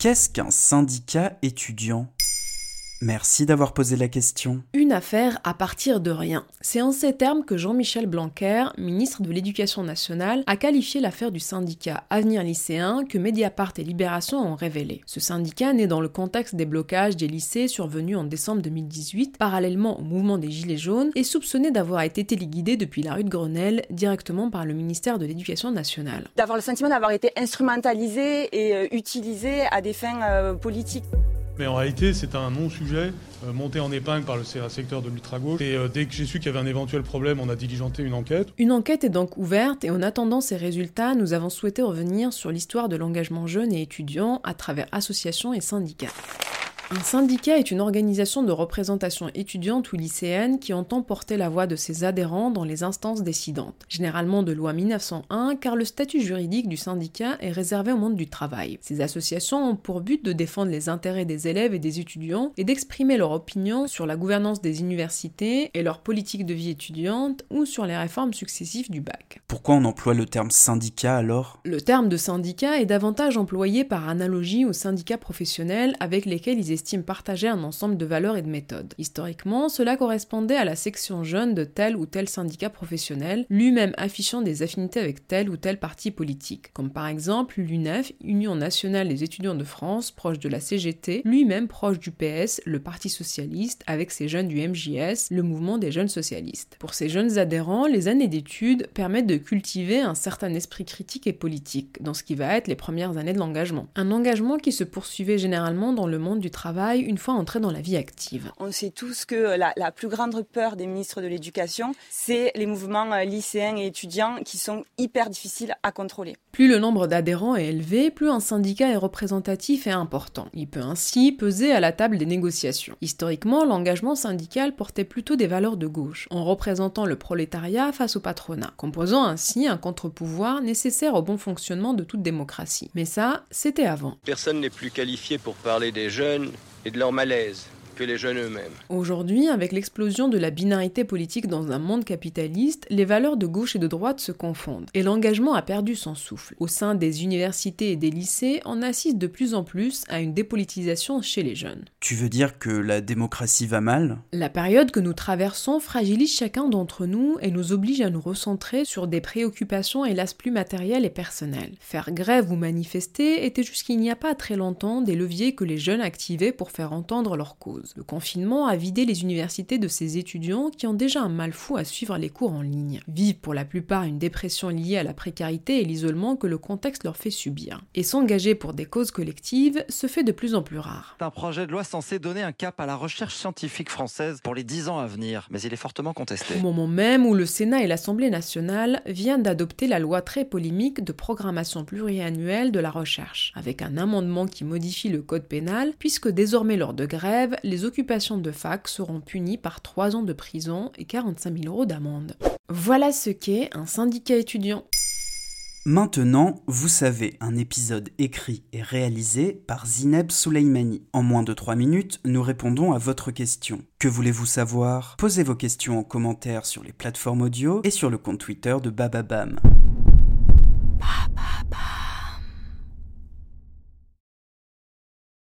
Qu'est-ce qu'un syndicat étudiant? Merci d'avoir posé la question. Une affaire à partir de rien. C'est en ces termes que Jean-Michel Blanquer, ministre de l'Éducation nationale, a qualifié l'affaire du syndicat Avenir lycéen que Mediapart et Libération ont révélé. Ce syndicat naît dans le contexte des blocages des lycées survenus en décembre 2018, parallèlement au mouvement des Gilets jaunes, et soupçonné d'avoir été téléguidé depuis la rue de Grenelle directement par le ministère de l'Éducation nationale. D'avoir le sentiment d'avoir été instrumentalisé et euh, utilisé à des fins euh, politiques. Mais en réalité, c'est un non-sujet euh, monté en épingle par le secteur de l'ultra-gauche. Et euh, dès que j'ai su qu'il y avait un éventuel problème, on a diligenté une enquête. Une enquête est donc ouverte et en attendant ses résultats, nous avons souhaité revenir sur l'histoire de l'engagement jeune et étudiant à travers associations et syndicats. Un syndicat est une organisation de représentation étudiante ou lycéenne qui entend porter la voix de ses adhérents dans les instances décidantes, généralement de loi 1901 car le statut juridique du syndicat est réservé au monde du travail. Ces associations ont pour but de défendre les intérêts des élèves et des étudiants et d'exprimer leur opinion sur la gouvernance des universités et leur politique de vie étudiante ou sur les réformes successives du bac. Pourquoi on emploie le terme syndicat alors? Le terme de syndicat est davantage employé par analogie aux syndicats professionnels avec lesquels ils estime partager un ensemble de valeurs et de méthodes. Historiquement, cela correspondait à la section jeune de tel ou tel syndicat professionnel, lui-même affichant des affinités avec tel ou tel parti politique, comme par exemple l'UNEF, Union nationale des étudiants de France, proche de la CGT, lui-même proche du PS, le Parti socialiste, avec ses jeunes du MJS, le mouvement des jeunes socialistes. Pour ces jeunes adhérents, les années d'études permettent de cultiver un certain esprit critique et politique, dans ce qui va être les premières années de l'engagement. Un engagement qui se poursuivait généralement dans le monde du travail une fois entré dans la vie active. On sait tous que la, plus grande peur des ministres de l'Éducation, c'est les mouvements euh, lycéens et étudiants qui sont hyper difficiles à contrôler. Plus le nombre d'adhérents est élevé, plus un syndicat est représentatif et important. Il peut ainsi peser à la table des négociations. Historiquement, l'engagement syndical portait plutôt des valeurs de gauche, en représentant le prolétariat face au patronat, composant ainsi un contre-pouvoir nécessaire au bon fonctionnement de toute démocratie. Mais ça, c'était avant. Personne n'est plus qualifié pour parler des jeunes et de leur malaise les jeunes eux-mêmes. Aujourd'hui, avec l'explosion de la binarité politique dans un monde capitaliste, les valeurs de gauche et de droite se confondent, et l'engagement a perdu son souffle. Au sein des universités et des lycées, on assiste de plus en plus à une dépolitisation chez les jeunes. Tu veux dire que la démocratie va mal? La période que nous traversons fragilise chacun d'entre nous et nous oblige à nous recentrer sur des préoccupations hélas plus matérielles et personnelles. Faire grève ou manifester était jusqu'il n'y a pas très longtemps des leviers que les jeunes activaient pour faire entendre leur cause. Le confinement a vidé les universités de ces étudiants qui ont déjà un mal fou à suivre les cours en ligne, vivent pour la plupart une dépression liée à la précarité et l'isolement que le contexte leur fait subir. Et s'engager pour des causes collectives se fait de plus en plus rare. C'est un projet de loi censé donner un cap à la recherche scientifique française pour les dix ans à venir, mais il est fortement contesté. Au moment même où le Sénat et l'Assemblée nationale viennent d'adopter la loi très polémique de programmation pluriannuelle de la recherche, avec un amendement qui modifie le code pénal, puisque désormais lors de grève, les occupations de fac seront punies par 3 ans de prison et 45 000 euros d'amende. Voilà ce qu'est un syndicat étudiant. Maintenant, vous savez, un épisode écrit et réalisé par Zineb Souleimani. En moins de 3 minutes, nous répondons à votre question. Que voulez-vous savoir? Posez vos questions en commentaire sur les plateformes audio et sur le compte Twitter de Bababam.